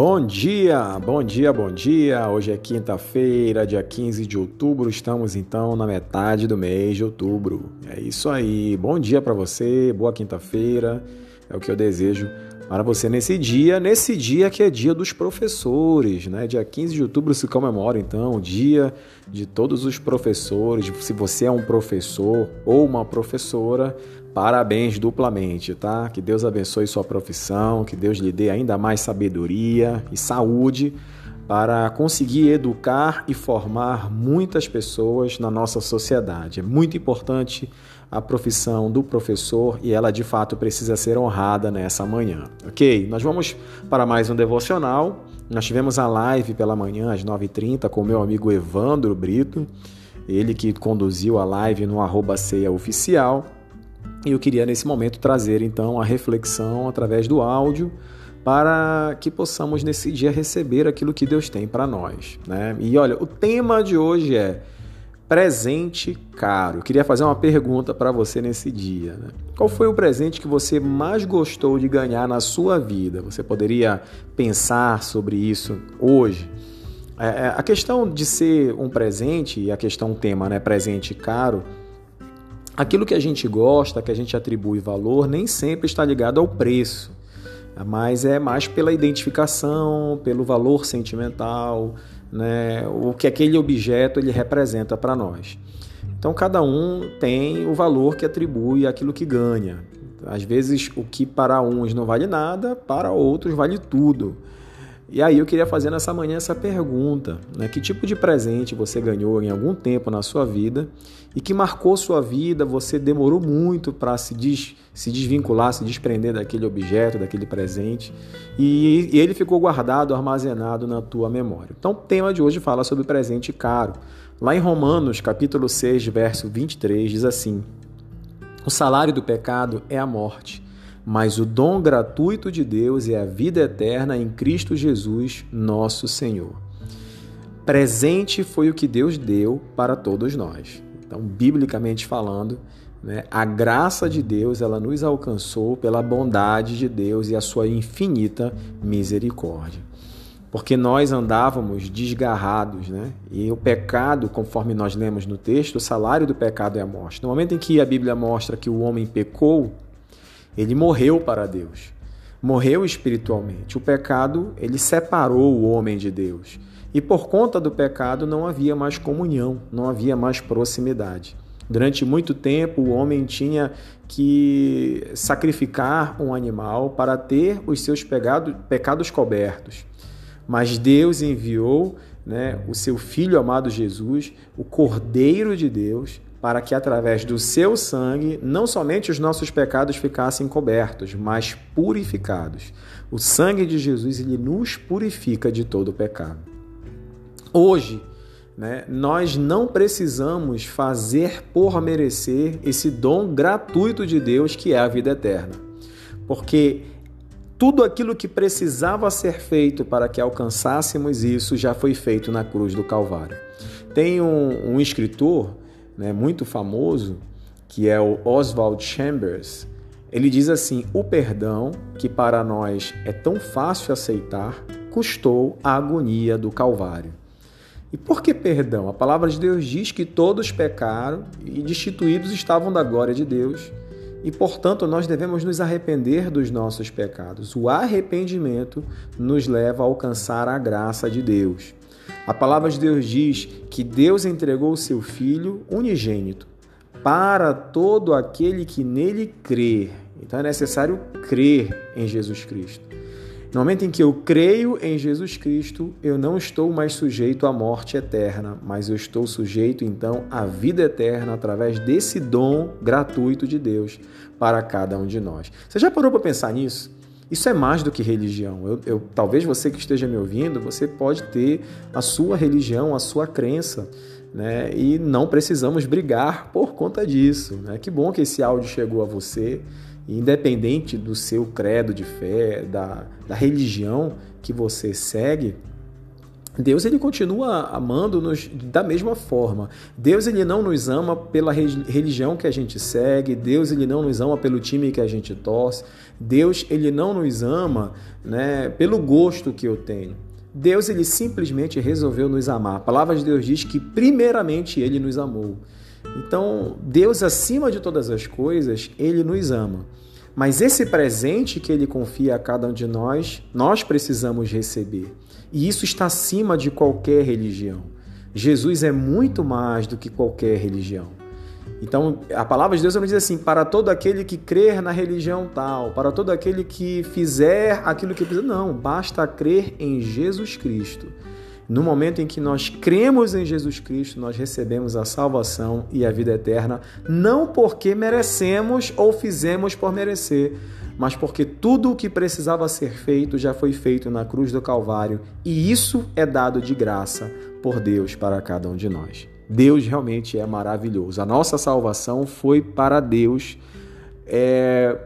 Bom dia, bom dia, bom dia. Hoje é quinta-feira, dia 15 de outubro. Estamos então na metade do mês de outubro. É isso aí. Bom dia para você, boa quinta-feira. É o que eu desejo para você nesse dia, nesse dia que é dia dos professores, né? Dia 15 de outubro se comemora então o dia de todos os professores. Se você é um professor ou uma professora, parabéns duplamente, tá? Que Deus abençoe sua profissão, que Deus lhe dê ainda mais sabedoria e saúde para conseguir educar e formar muitas pessoas na nossa sociedade. É muito importante a profissão do professor e ela de fato precisa ser honrada nessa manhã. Ok? Nós vamos para mais um devocional. Nós tivemos a live pela manhã às 9h30 com meu amigo Evandro Brito, ele que conduziu a live no arroba ceia oficial. E eu queria nesse momento trazer então a reflexão através do áudio para que possamos nesse dia receber aquilo que Deus tem para nós. Né? E olha, o tema de hoje é presente caro. Eu queria fazer uma pergunta para você nesse dia. Né? Qual foi o presente que você mais gostou de ganhar na sua vida? Você poderia pensar sobre isso hoje? É, é a questão de ser um presente e a questão tema, né, presente caro, aquilo que a gente gosta, que a gente atribui valor, nem sempre está ligado ao preço mas é mais pela identificação, pelo valor sentimental, né, o que aquele objeto ele representa para nós. Então cada um tem o valor que atribui àquilo que ganha. Às vezes o que para uns não vale nada, para outros vale tudo. E aí eu queria fazer nessa manhã essa pergunta: né? que tipo de presente você ganhou em algum tempo na sua vida e que marcou sua vida? Você demorou muito para se, des, se desvincular, se desprender daquele objeto, daquele presente, e, e ele ficou guardado, armazenado na tua memória. Então, o tema de hoje fala sobre presente caro. Lá em Romanos, capítulo 6, verso 23, diz assim: O salário do pecado é a morte mas o dom gratuito de Deus é a vida eterna em Cristo Jesus, nosso Senhor. Presente foi o que Deus deu para todos nós. Então, biblicamente falando, né, a graça de Deus ela nos alcançou pela bondade de Deus e a sua infinita misericórdia. Porque nós andávamos desgarrados, né? E o pecado, conforme nós lemos no texto, o salário do pecado é a morte. No momento em que a Bíblia mostra que o homem pecou, ele morreu para Deus. Morreu espiritualmente. O pecado, ele separou o homem de Deus. E por conta do pecado não havia mais comunhão, não havia mais proximidade. Durante muito tempo, o homem tinha que sacrificar um animal para ter os seus pecados, cobertos. Mas Deus enviou né, o seu Filho amado Jesus, o Cordeiro de Deus, para que através do seu sangue não somente os nossos pecados ficassem cobertos, mas purificados. O sangue de Jesus ele nos purifica de todo pecado. Hoje, né, nós não precisamos fazer por merecer esse dom gratuito de Deus que é a vida eterna, porque tudo aquilo que precisava ser feito para que alcançássemos isso já foi feito na cruz do Calvário. Tem um, um escritor né, muito famoso, que é o Oswald Chambers, ele diz assim: o perdão, que para nós é tão fácil aceitar, custou a agonia do Calvário. E por que perdão? A palavra de Deus diz que todos pecaram e destituídos estavam da glória de Deus. E, portanto, nós devemos nos arrepender dos nossos pecados. O arrependimento nos leva a alcançar a graça de Deus. A palavra de Deus diz que Deus entregou o seu Filho unigênito para todo aquele que nele crê. Então é necessário crer em Jesus Cristo. No momento em que eu creio em Jesus Cristo, eu não estou mais sujeito à morte eterna, mas eu estou sujeito então à vida eterna através desse dom gratuito de Deus para cada um de nós. Você já parou para pensar nisso? Isso é mais do que religião. Eu, eu, talvez você que esteja me ouvindo, você pode ter a sua religião, a sua crença, né? E não precisamos brigar por conta disso. Né? Que bom que esse áudio chegou a você, independente do seu credo de fé, da, da religião que você segue. Deus ele continua amando-nos da mesma forma. Deus ele não nos ama pela religião que a gente segue, Deus ele não nos ama pelo time que a gente torce, Deus ele não nos ama, né, pelo gosto que eu tenho. Deus ele simplesmente resolveu nos amar. A palavra de Deus diz que primeiramente ele nos amou. Então, Deus acima de todas as coisas, ele nos ama. Mas esse presente que ele confia a cada um de nós, nós precisamos receber. E isso está acima de qualquer religião. Jesus é muito mais do que qualquer religião. Então, a palavra de Deus não diz assim: para todo aquele que crer na religião tal, para todo aquele que fizer aquilo que precisa. Não, basta crer em Jesus Cristo. No momento em que nós cremos em Jesus Cristo, nós recebemos a salvação e a vida eterna, não porque merecemos ou fizemos por merecer, mas porque tudo o que precisava ser feito já foi feito na cruz do Calvário, e isso é dado de graça por Deus para cada um de nós. Deus realmente é maravilhoso. A nossa salvação foi para Deus. É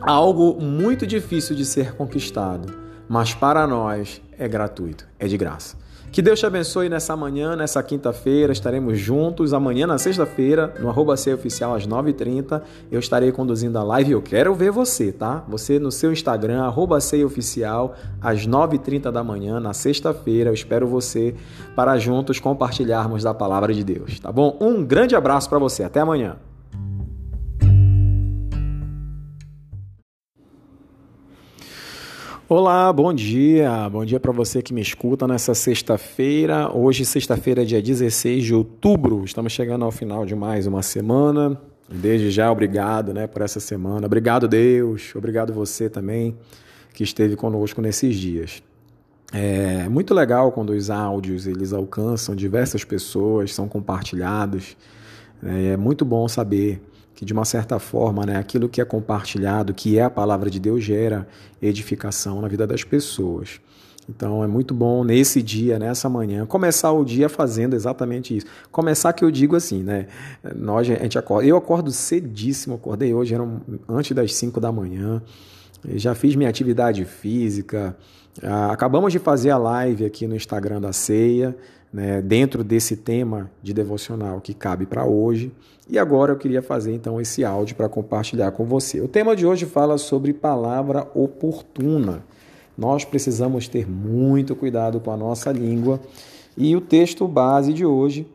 algo muito difícil de ser conquistado, mas para nós é gratuito, é de graça. Que Deus te abençoe nessa manhã, nessa quinta-feira. Estaremos juntos. Amanhã, na sexta-feira, no arroba Oficial, às 9h30, eu estarei conduzindo a live. Eu quero ver você, tá? Você no seu Instagram, arroba Oficial, às 9h30 da manhã, na sexta-feira. Eu espero você para juntos compartilharmos da palavra de Deus, tá bom? Um grande abraço para você. Até amanhã. Olá, bom dia. Bom dia para você que me escuta nessa sexta-feira. Hoje, sexta-feira, dia 16 de outubro. Estamos chegando ao final de mais uma semana. Desde já, obrigado né, por essa semana. Obrigado, Deus. Obrigado você também que esteve conosco nesses dias. É muito legal quando os áudios eles alcançam diversas pessoas, são compartilhados. É muito bom saber que de uma certa forma, né, aquilo que é compartilhado, que é a palavra de Deus, gera edificação na vida das pessoas. Então é muito bom nesse dia, nessa manhã, começar o dia fazendo exatamente isso. Começar que eu digo assim, né? Nós, a gente acorda, eu acordo cedíssimo, acordei hoje, eram antes das 5 da manhã. Já fiz minha atividade física. Ah, acabamos de fazer a live aqui no Instagram da ceia né, dentro desse tema de devocional que cabe para hoje. E agora eu queria fazer então esse áudio para compartilhar com você. O tema de hoje fala sobre palavra oportuna. Nós precisamos ter muito cuidado com a nossa língua. E o texto base de hoje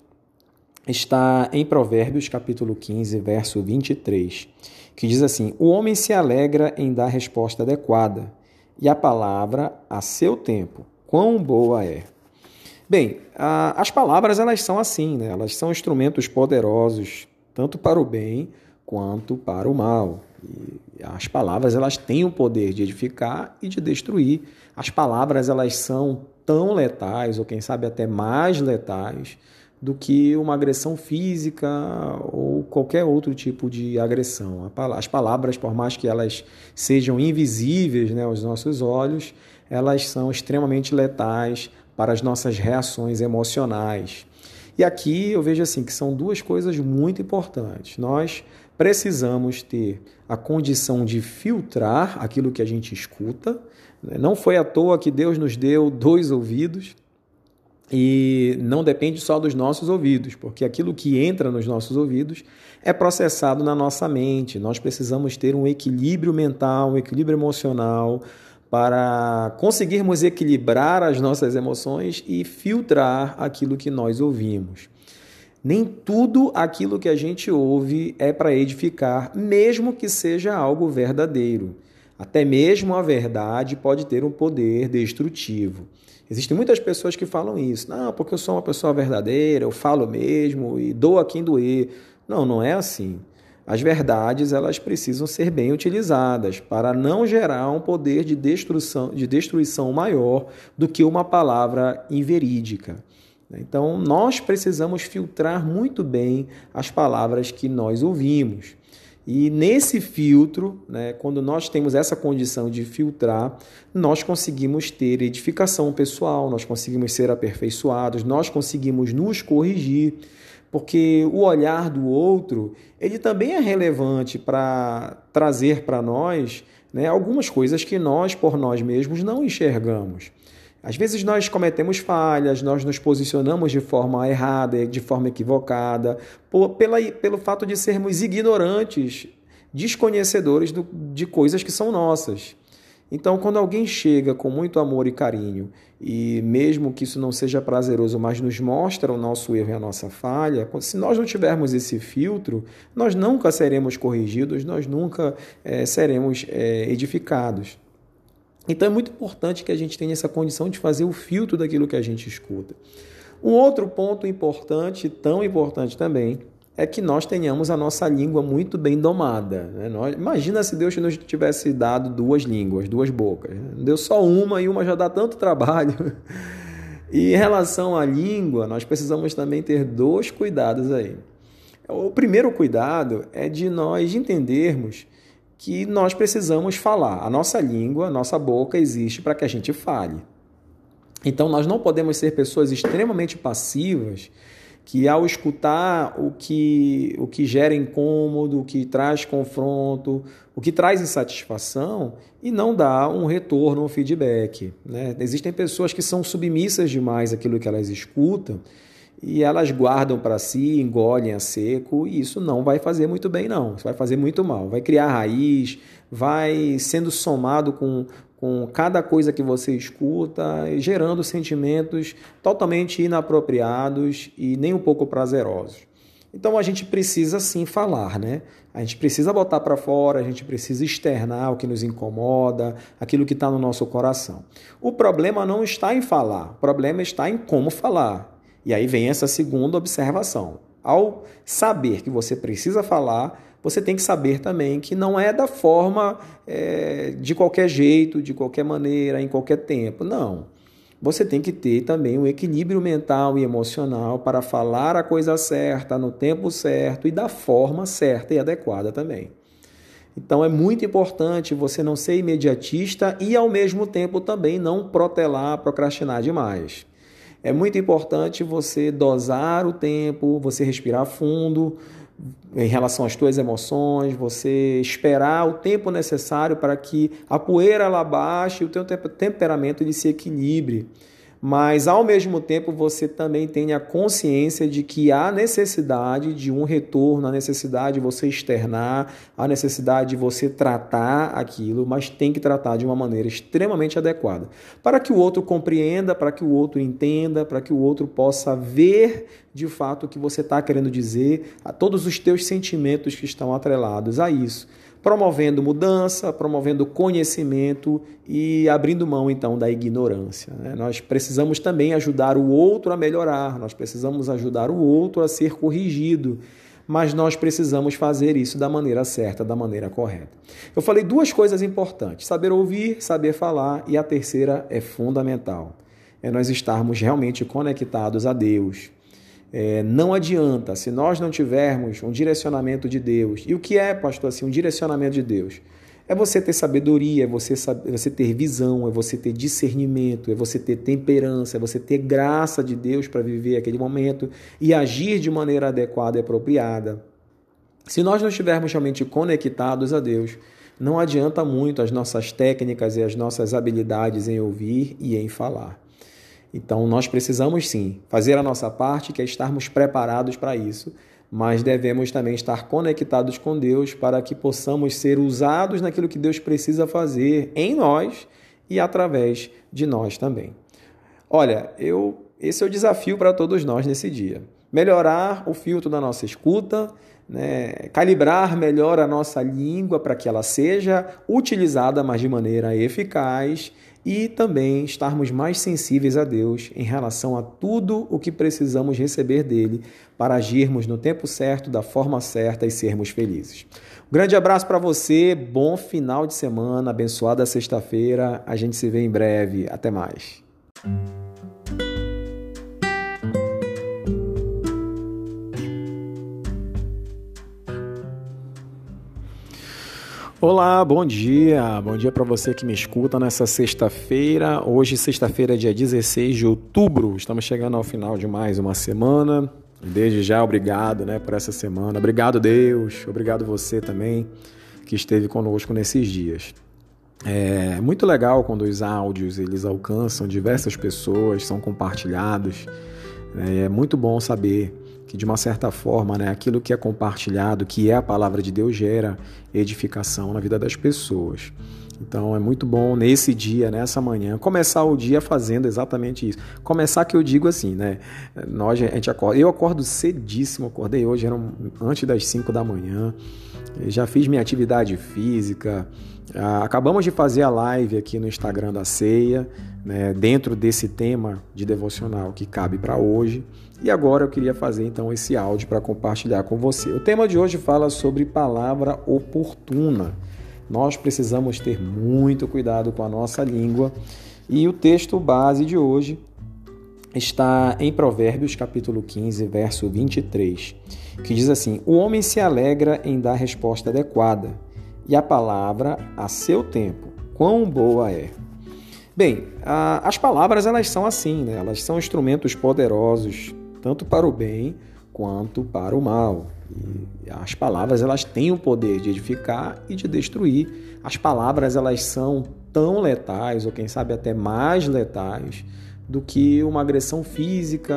está em Provérbios capítulo 15, verso 23, que diz assim: O homem se alegra em dar resposta adequada, e a palavra a seu tempo. Quão boa é! Bem, a, as palavras elas são assim, né? elas são instrumentos poderosos, tanto para o bem quanto para o mal. E as palavras elas têm o poder de edificar e de destruir. As palavras elas são tão letais, ou quem sabe até mais letais, do que uma agressão física ou qualquer outro tipo de agressão. As palavras, por mais que elas sejam invisíveis né, aos nossos olhos, elas são extremamente letais para as nossas reações emocionais. E aqui eu vejo assim que são duas coisas muito importantes. Nós precisamos ter a condição de filtrar aquilo que a gente escuta. Né? Não foi à toa que Deus nos deu dois ouvidos e não depende só dos nossos ouvidos, porque aquilo que entra nos nossos ouvidos é processado na nossa mente. Nós precisamos ter um equilíbrio mental, um equilíbrio emocional, para conseguirmos equilibrar as nossas emoções e filtrar aquilo que nós ouvimos. Nem tudo aquilo que a gente ouve é para edificar, mesmo que seja algo verdadeiro. Até mesmo a verdade pode ter um poder destrutivo. Existem muitas pessoas que falam isso. Não, porque eu sou uma pessoa verdadeira, eu falo mesmo e dou a quem doer. Não, não é assim. As verdades elas precisam ser bem utilizadas para não gerar um poder de destruição, de destruição maior do que uma palavra inverídica. Então, nós precisamos filtrar muito bem as palavras que nós ouvimos. E nesse filtro, né, quando nós temos essa condição de filtrar, nós conseguimos ter edificação pessoal, nós conseguimos ser aperfeiçoados, nós conseguimos nos corrigir porque o olhar do outro ele também é relevante para trazer para nós né, algumas coisas que nós por nós mesmos não enxergamos. Às vezes nós cometemos falhas, nós nos posicionamos de forma errada, de forma equivocada, por, pela, pelo fato de sermos ignorantes, desconhecedores do, de coisas que são nossas. Então, quando alguém chega com muito amor e carinho, e mesmo que isso não seja prazeroso, mas nos mostra o nosso erro e a nossa falha, se nós não tivermos esse filtro, nós nunca seremos corrigidos, nós nunca é, seremos é, edificados. Então, é muito importante que a gente tenha essa condição de fazer o filtro daquilo que a gente escuta. Um outro ponto importante, tão importante também, é que nós tenhamos a nossa língua muito bem domada. Né? Nós, imagina se Deus nos tivesse dado duas línguas, duas bocas. Né? Deu só uma e uma já dá tanto trabalho. E em relação à língua, nós precisamos também ter dois cuidados aí. O primeiro cuidado é de nós entendermos que nós precisamos falar. A nossa língua, a nossa boca existe para que a gente fale. Então nós não podemos ser pessoas extremamente passivas que ao escutar o que, o que gera incômodo, o que traz confronto, o que traz insatisfação e não dá um retorno, um feedback. Né? Existem pessoas que são submissas demais àquilo que elas escutam e elas guardam para si, engolem a seco, e isso não vai fazer muito bem, não. Isso vai fazer muito mal. Vai criar raiz, vai sendo somado com, com cada coisa que você escuta, gerando sentimentos totalmente inapropriados e nem um pouco prazerosos. Então a gente precisa sim falar, né? A gente precisa botar para fora, a gente precisa externar o que nos incomoda, aquilo que está no nosso coração. O problema não está em falar, o problema está em como falar. E aí vem essa segunda observação. Ao saber que você precisa falar, você tem que saber também que não é da forma é, de qualquer jeito, de qualquer maneira, em qualquer tempo. Não. Você tem que ter também um equilíbrio mental e emocional para falar a coisa certa, no tempo certo e da forma certa e adequada também. Então é muito importante você não ser imediatista e ao mesmo tempo também não protelar, procrastinar demais. É muito importante você dosar o tempo, você respirar fundo, em relação às tuas emoções, você esperar o tempo necessário para que a poeira ela baixe e o teu temperamento ele se equilibre mas ao mesmo tempo você também tenha consciência de que há necessidade de um retorno, a necessidade de você externar, a necessidade de você tratar aquilo, mas tem que tratar de uma maneira extremamente adequada, para que o outro compreenda, para que o outro entenda, para que o outro possa ver de fato o que você está querendo dizer, a todos os teus sentimentos que estão atrelados a isso promovendo mudança, promovendo conhecimento e abrindo mão então da ignorância. Né? Nós precisamos também ajudar o outro a melhorar, nós precisamos ajudar o outro a ser corrigido, mas nós precisamos fazer isso da maneira certa, da maneira correta. Eu falei duas coisas importantes: saber ouvir, saber falar, e a terceira é fundamental. É nós estarmos realmente conectados a Deus é, não adianta, se nós não tivermos um direcionamento de Deus. E o que é, pastor, assim, um direcionamento de Deus? É você ter sabedoria, é você, é você ter visão, é você ter discernimento, é você ter temperança, é você ter graça de Deus para viver aquele momento e agir de maneira adequada e apropriada. Se nós não estivermos realmente conectados a Deus, não adianta muito as nossas técnicas e as nossas habilidades em ouvir e em falar. Então, nós precisamos sim fazer a nossa parte, que é estarmos preparados para isso, mas devemos também estar conectados com Deus para que possamos ser usados naquilo que Deus precisa fazer em nós e através de nós também. Olha, eu esse é o desafio para todos nós nesse dia. Melhorar o filtro da nossa escuta, né? calibrar melhor a nossa língua para que ela seja utilizada, mas de maneira eficaz e também estarmos mais sensíveis a Deus em relação a tudo o que precisamos receber dele para agirmos no tempo certo, da forma certa e sermos felizes. Um grande abraço para você, bom final de semana, abençoada sexta-feira. A gente se vê em breve. Até mais. Olá, bom dia. Bom dia para você que me escuta nessa sexta-feira. Hoje, sexta-feira, dia 16 de outubro. Estamos chegando ao final de mais uma semana. Desde já, obrigado né, por essa semana. Obrigado, Deus. Obrigado você também que esteve conosco nesses dias. É muito legal quando os áudios eles alcançam diversas pessoas, são compartilhados. É muito bom saber que de uma certa forma, né, aquilo que é compartilhado, que é a palavra de Deus, gera edificação na vida das pessoas. Então é muito bom nesse dia, nessa manhã, começar o dia fazendo exatamente isso. Começar que eu digo assim, né? Nós, a gente acorda, eu acordo cedíssimo, acordei hoje, eram antes das 5 da manhã. Já fiz minha atividade física. Ah, acabamos de fazer a live aqui no Instagram da Ceia, né, dentro desse tema de devocional que cabe para hoje. E agora eu queria fazer então esse áudio para compartilhar com você. O tema de hoje fala sobre palavra oportuna. Nós precisamos ter muito cuidado com a nossa língua. E o texto base de hoje está em Provérbios, capítulo 15, verso 23, que diz assim: O homem se alegra em dar resposta adequada, e a palavra a seu tempo. Quão boa é! Bem, a, as palavras elas são assim, né? elas são instrumentos poderosos, tanto para o bem quanto para o mal. As palavras elas têm o poder de edificar e de destruir. As palavras elas são tão letais, ou quem sabe até mais letais, do que uma agressão física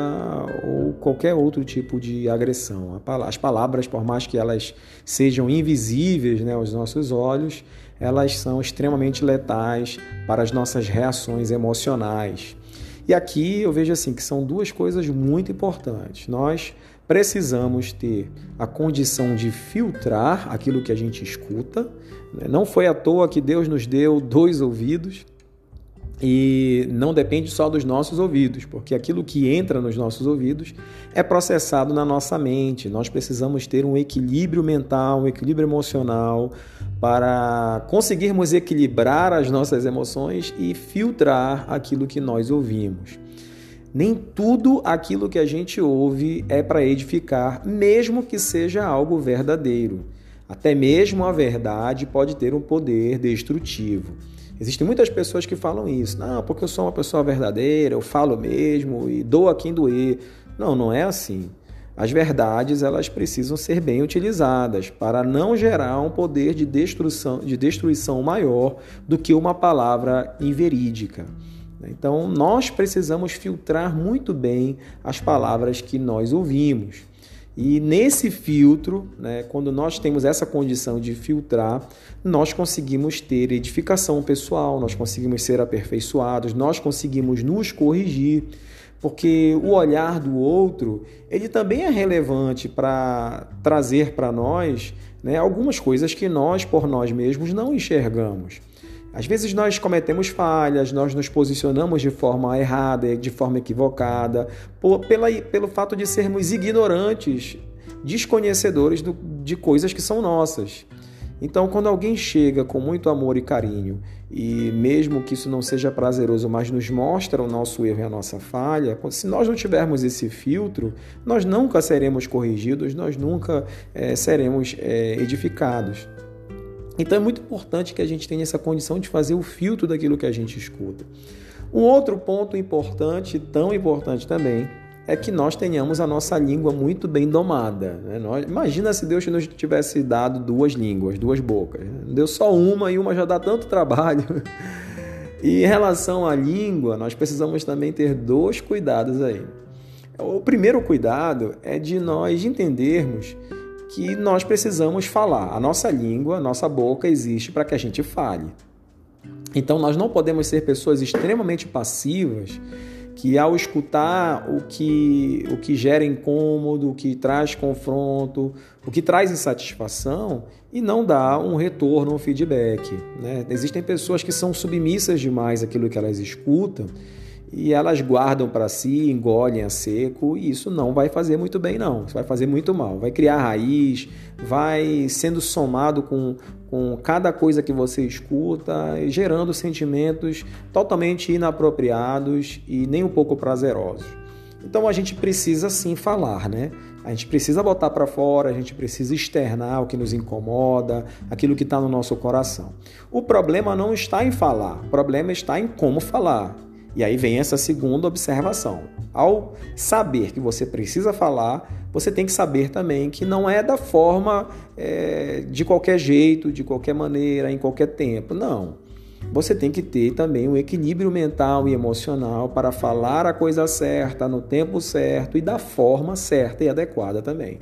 ou qualquer outro tipo de agressão. As palavras, por mais que elas sejam invisíveis né, aos nossos olhos, elas são extremamente letais para as nossas reações emocionais. E aqui eu vejo assim que são duas coisas muito importantes. Nós precisamos ter a condição de filtrar aquilo que a gente escuta. Né? Não foi à toa que Deus nos deu dois ouvidos e não depende só dos nossos ouvidos, porque aquilo que entra nos nossos ouvidos é processado na nossa mente. Nós precisamos ter um equilíbrio mental, um equilíbrio emocional para conseguirmos equilibrar as nossas emoções e filtrar aquilo que nós ouvimos. Nem tudo aquilo que a gente ouve é para edificar, mesmo que seja algo verdadeiro. Até mesmo a verdade pode ter um poder destrutivo. Existem muitas pessoas que falam isso. Não, porque eu sou uma pessoa verdadeira, eu falo mesmo e dou a quem doer. Não, não é assim. As verdades elas precisam ser bem utilizadas para não gerar um poder de destruição, de destruição maior do que uma palavra inverídica. Então, nós precisamos filtrar muito bem as palavras que nós ouvimos. E nesse filtro, né, quando nós temos essa condição de filtrar, nós conseguimos ter edificação pessoal, nós conseguimos ser aperfeiçoados, nós conseguimos nos corrigir, porque o olhar do outro ele também é relevante para trazer para nós né, algumas coisas que nós por nós mesmos não enxergamos. Às vezes nós cometemos falhas, nós nos posicionamos de forma errada, de forma equivocada, por, pela, pelo fato de sermos ignorantes, desconhecedores do, de coisas que são nossas. Então, quando alguém chega com muito amor e carinho, e mesmo que isso não seja prazeroso, mas nos mostra o nosso erro e a nossa falha, se nós não tivermos esse filtro, nós nunca seremos corrigidos, nós nunca é, seremos é, edificados. Então é muito importante que a gente tenha essa condição de fazer o filtro daquilo que a gente escuta. Um outro ponto importante, tão importante também, é que nós tenhamos a nossa língua muito bem domada. Né? Nós, imagina se Deus nos tivesse dado duas línguas, duas bocas. Né? Deu só uma e uma já dá tanto trabalho. E em relação à língua, nós precisamos também ter dois cuidados aí. O primeiro cuidado é de nós entendermos que nós precisamos falar. A nossa língua, a nossa boca existe para que a gente fale. Então nós não podemos ser pessoas extremamente passivas que ao escutar o que o que gera incômodo, o que traz confronto, o que traz insatisfação e não dá um retorno, um feedback. Né? Existem pessoas que são submissas demais àquilo que elas escutam e elas guardam para si, engolem a seco, e isso não vai fazer muito bem, não. Isso vai fazer muito mal. Vai criar raiz, vai sendo somado com, com cada coisa que você escuta, gerando sentimentos totalmente inapropriados e nem um pouco prazerosos. Então a gente precisa sim falar, né? A gente precisa botar para fora, a gente precisa externar o que nos incomoda, aquilo que está no nosso coração. O problema não está em falar, o problema está em como falar. E aí vem essa segunda observação. Ao saber que você precisa falar, você tem que saber também que não é da forma é, de qualquer jeito, de qualquer maneira, em qualquer tempo. Não. você tem que ter também um equilíbrio mental e emocional para falar a coisa certa, no tempo certo e da forma certa e adequada também.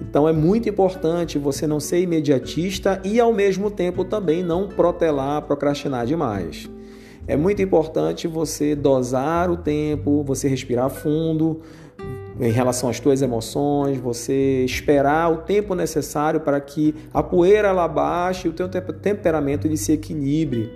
Então é muito importante você não ser imediatista e ao mesmo tempo também não protelar, procrastinar demais. É muito importante você dosar o tempo, você respirar fundo em relação às tuas emoções, você esperar o tempo necessário para que a poeira ela baixe e o teu temperamento ele se equilibre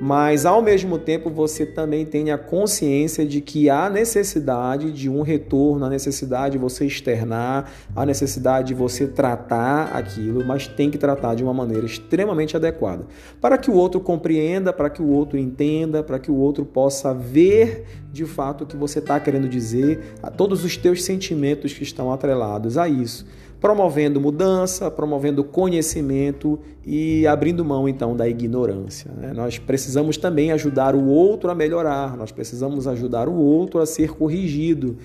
mas ao mesmo tempo você também tenha consciência de que há necessidade de um retorno, a necessidade de você externar, a necessidade de você tratar aquilo, mas tem que tratar de uma maneira extremamente adequada, para que o outro compreenda, para que o outro entenda, para que o outro possa ver de fato o que você está querendo dizer, a todos os teus sentimentos que estão atrelados a isso promovendo mudança, promovendo conhecimento e abrindo mão então da ignorância. Né? Nós precisamos também ajudar o outro a melhorar, nós precisamos ajudar o outro a ser corrigido,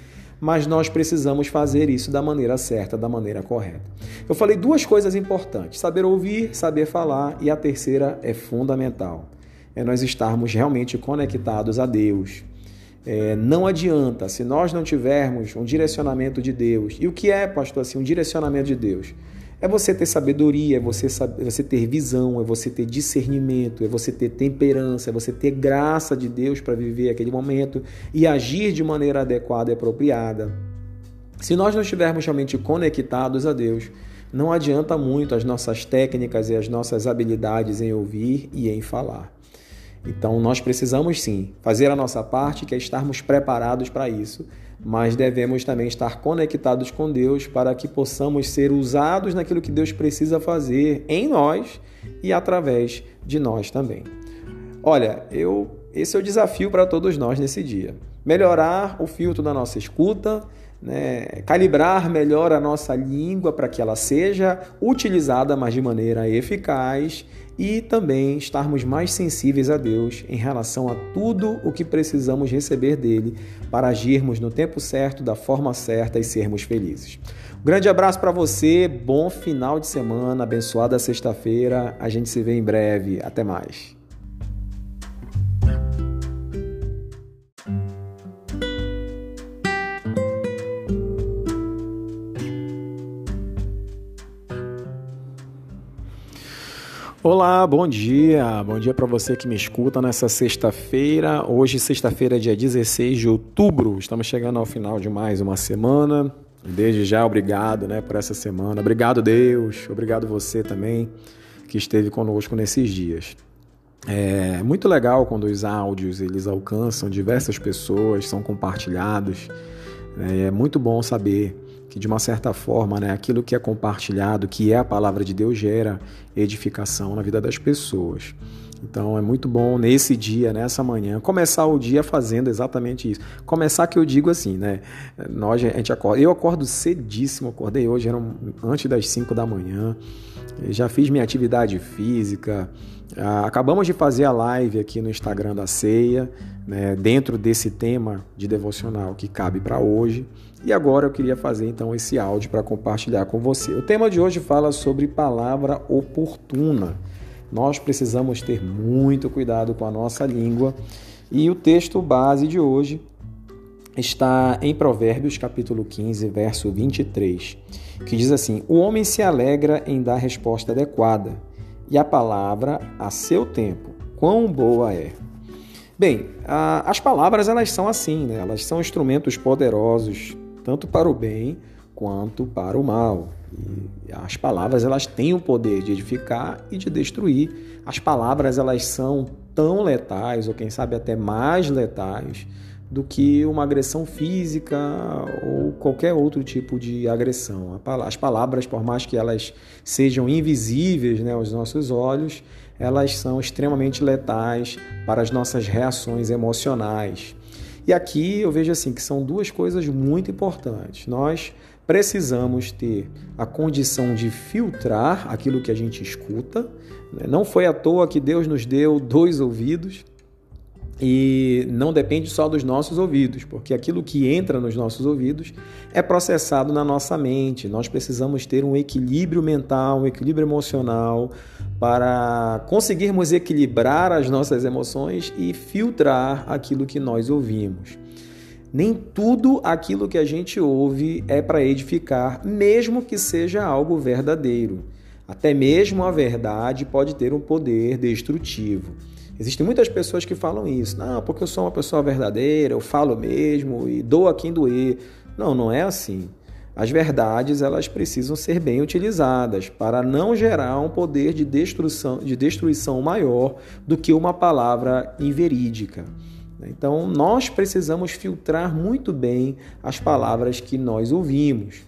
mas nós precisamos fazer isso da maneira certa, da maneira correta. Eu falei duas coisas importantes: saber ouvir, saber falar, e a terceira é fundamental. É nós estarmos realmente conectados a Deus. É, não adianta se nós não tivermos um direcionamento de Deus. E o que é, pastor, assim, um direcionamento de Deus? É você ter sabedoria, é você, é você ter visão, é você ter discernimento, é você ter temperança, é você ter graça de Deus para viver aquele momento e agir de maneira adequada e apropriada. Se nós não estivermos realmente conectados a Deus, não adianta muito as nossas técnicas e as nossas habilidades em ouvir e em falar. Então nós precisamos sim fazer a nossa parte, que é estarmos preparados para isso, mas devemos também estar conectados com Deus para que possamos ser usados naquilo que Deus precisa fazer em nós e através de nós também. Olha, eu esse é o desafio para todos nós nesse dia. Melhorar o filtro da nossa escuta, né, calibrar melhor a nossa língua para que ela seja utilizada mais de maneira eficaz e também estarmos mais sensíveis a Deus em relação a tudo o que precisamos receber dele para agirmos no tempo certo, da forma certa e sermos felizes. Um grande abraço para você, bom final de semana, abençoada sexta-feira. A gente se vê em breve. Até mais. Olá, bom dia. Bom dia para você que me escuta nessa sexta-feira. Hoje, sexta-feira, dia 16 de outubro. Estamos chegando ao final de mais uma semana. Desde já, obrigado né, por essa semana. Obrigado, Deus. Obrigado você também que esteve conosco nesses dias. É muito legal quando os áudios eles alcançam diversas pessoas, são compartilhados. É muito bom saber que de uma certa forma, né, aquilo que é compartilhado, que é a palavra de Deus, gera edificação na vida das pessoas. Então é muito bom nesse dia, nessa manhã, começar o dia fazendo exatamente isso. Começar que eu digo assim, né? Nós, a gente acorda, eu acordo cedíssimo, acordei hoje, eram antes das 5 da manhã. Já fiz minha atividade física. Acabamos de fazer a live aqui no Instagram da Ceia, né, dentro desse tema de devocional que cabe para hoje. E agora eu queria fazer então esse áudio para compartilhar com você. O tema de hoje fala sobre palavra oportuna. Nós precisamos ter muito cuidado com a nossa língua e o texto base de hoje está em Provérbios capítulo 15, verso 23, que diz assim: O homem se alegra em dar resposta adequada, e a palavra a seu tempo. Quão boa é! Bem, as palavras elas são assim, né? elas são instrumentos poderosos tanto para o bem quanto para o mal. E as palavras elas têm o poder de edificar e de destruir. As palavras elas são tão letais, ou quem sabe até mais letais, do que uma agressão física ou qualquer outro tipo de agressão. As palavras, por mais que elas sejam invisíveis né, aos nossos olhos, elas são extremamente letais para as nossas reações emocionais. E aqui eu vejo assim que são duas coisas muito importantes. Nós precisamos ter a condição de filtrar aquilo que a gente escuta. Né? Não foi à toa que Deus nos deu dois ouvidos e não depende só dos nossos ouvidos, porque aquilo que entra nos nossos ouvidos é processado na nossa mente. Nós precisamos ter um equilíbrio mental, um equilíbrio emocional para conseguirmos equilibrar as nossas emoções e filtrar aquilo que nós ouvimos. Nem tudo aquilo que a gente ouve é para edificar, mesmo que seja algo verdadeiro. Até mesmo a verdade pode ter um poder destrutivo. Existem muitas pessoas que falam isso. Não, porque eu sou uma pessoa verdadeira, eu falo mesmo e dou a quem doer. Não, não é assim. As verdades elas precisam ser bem utilizadas para não gerar um poder de destruição, de destruição maior do que uma palavra inverídica. Então, nós precisamos filtrar muito bem as palavras que nós ouvimos.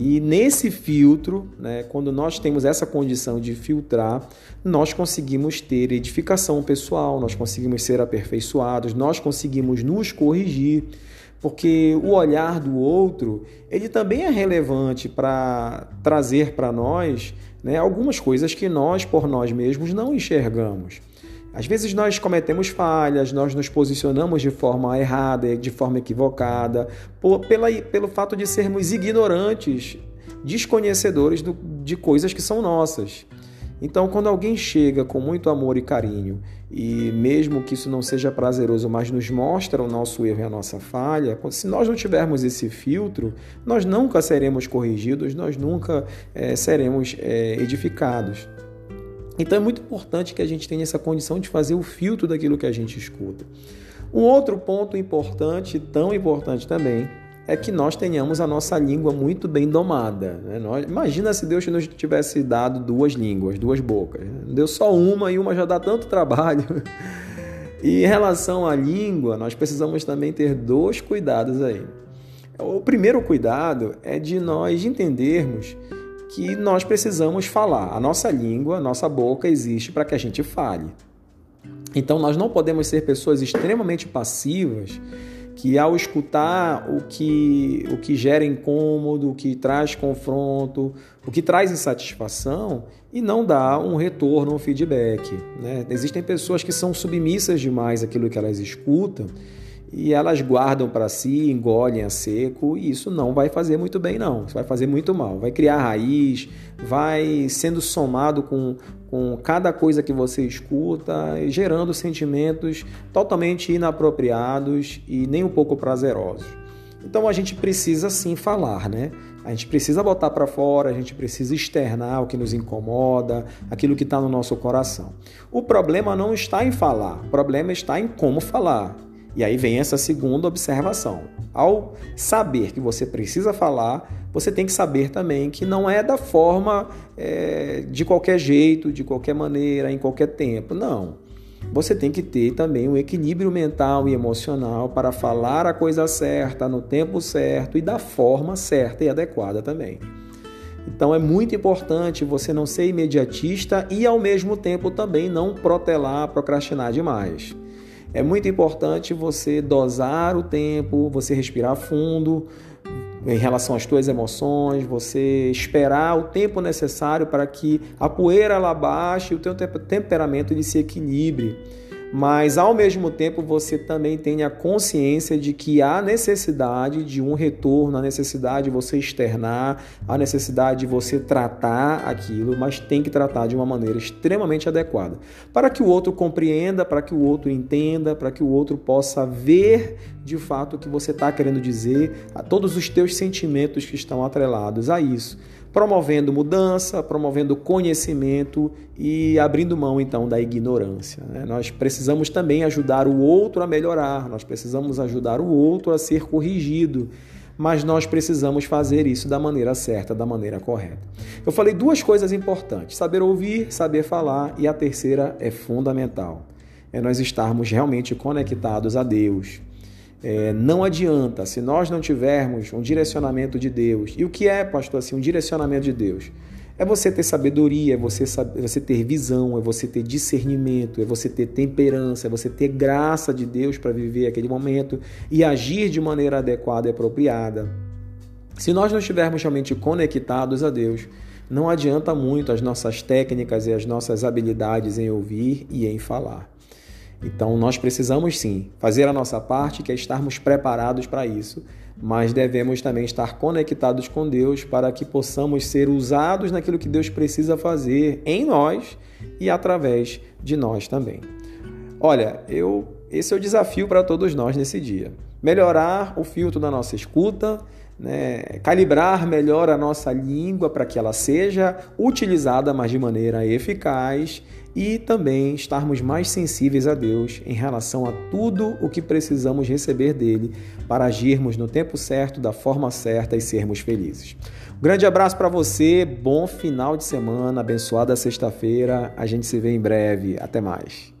E nesse filtro, né, quando nós temos essa condição de filtrar, nós conseguimos ter edificação pessoal, nós conseguimos ser aperfeiçoados, nós conseguimos nos corrigir, porque o olhar do outro ele também é relevante para trazer para nós né, algumas coisas que nós por nós mesmos não enxergamos. Às vezes nós cometemos falhas, nós nos posicionamos de forma errada, de forma equivocada, por, pela, pelo fato de sermos ignorantes, desconhecedores do, de coisas que são nossas. Então, quando alguém chega com muito amor e carinho, e mesmo que isso não seja prazeroso, mas nos mostra o nosso erro e a nossa falha, se nós não tivermos esse filtro, nós nunca seremos corrigidos, nós nunca é, seremos é, edificados. Então é muito importante que a gente tenha essa condição de fazer o filtro daquilo que a gente escuta. Um outro ponto importante, tão importante também, é que nós tenhamos a nossa língua muito bem domada. Né? Nós, imagina se Deus nos tivesse dado duas línguas, duas bocas. Né? Deu só uma e uma já dá tanto trabalho. E em relação à língua, nós precisamos também ter dois cuidados aí. O primeiro cuidado é de nós entendermos que nós precisamos falar. A nossa língua, a nossa boca existe para que a gente fale. Então nós não podemos ser pessoas extremamente passivas que ao escutar o que, o que gera incômodo, o que traz confronto, o que traz insatisfação e não dá um retorno, um feedback. Né? Existem pessoas que são submissas demais àquilo que elas escutam e elas guardam para si, engolem a seco, e isso não vai fazer muito bem, não. Isso vai fazer muito mal. Vai criar raiz, vai sendo somado com, com cada coisa que você escuta, gerando sentimentos totalmente inapropriados e nem um pouco prazerosos. Então a gente precisa sim falar, né? A gente precisa botar para fora, a gente precisa externar o que nos incomoda, aquilo que está no nosso coração. O problema não está em falar, o problema está em como falar. E aí vem essa segunda observação. Ao saber que você precisa falar, você tem que saber também que não é da forma é, de qualquer jeito, de qualquer maneira, em qualquer tempo. Não. Você tem que ter também um equilíbrio mental e emocional para falar a coisa certa, no tempo certo e da forma certa e adequada também. Então é muito importante você não ser imediatista e ao mesmo tempo também não protelar, procrastinar demais. É muito importante você dosar o tempo, você respirar fundo em relação às suas emoções, você esperar o tempo necessário para que a poeira ela baixe e o teu temperamento ele se equilibre mas ao mesmo tempo você também tenha consciência de que há necessidade de um retorno, a necessidade de você externar, a necessidade de você tratar aquilo, mas tem que tratar de uma maneira extremamente adequada, para que o outro compreenda, para que o outro entenda, para que o outro possa ver de fato o que você está querendo dizer, a todos os teus sentimentos que estão atrelados a isso promovendo mudança, promovendo conhecimento e abrindo mão então da ignorância. Né? Nós precisamos também ajudar o outro a melhorar, nós precisamos ajudar o outro a ser corrigido, mas nós precisamos fazer isso da maneira certa, da maneira correta. Eu falei duas coisas importantes: saber ouvir, saber falar, e a terceira é fundamental. É nós estarmos realmente conectados a Deus, é, não adianta se nós não tivermos um direcionamento de Deus. E o que é, pastor, assim, um direcionamento de Deus? É você ter sabedoria, é você, é você ter visão, é você ter discernimento, é você ter temperança, é você ter graça de Deus para viver aquele momento e agir de maneira adequada e apropriada. Se nós não estivermos realmente conectados a Deus, não adianta muito as nossas técnicas e as nossas habilidades em ouvir e em falar. Então nós precisamos sim fazer a nossa parte, que é estarmos preparados para isso, mas devemos também estar conectados com Deus para que possamos ser usados naquilo que Deus precisa fazer em nós e através de nós também. Olha, eu esse é o desafio para todos nós nesse dia. Melhorar o filtro da nossa escuta, né? calibrar melhor a nossa língua para que ela seja utilizada mais de maneira eficaz e também estarmos mais sensíveis a Deus em relação a tudo o que precisamos receber dele para agirmos no tempo certo, da forma certa e sermos felizes. Um grande abraço para você, bom final de semana, abençoada sexta-feira. A gente se vê em breve. Até mais.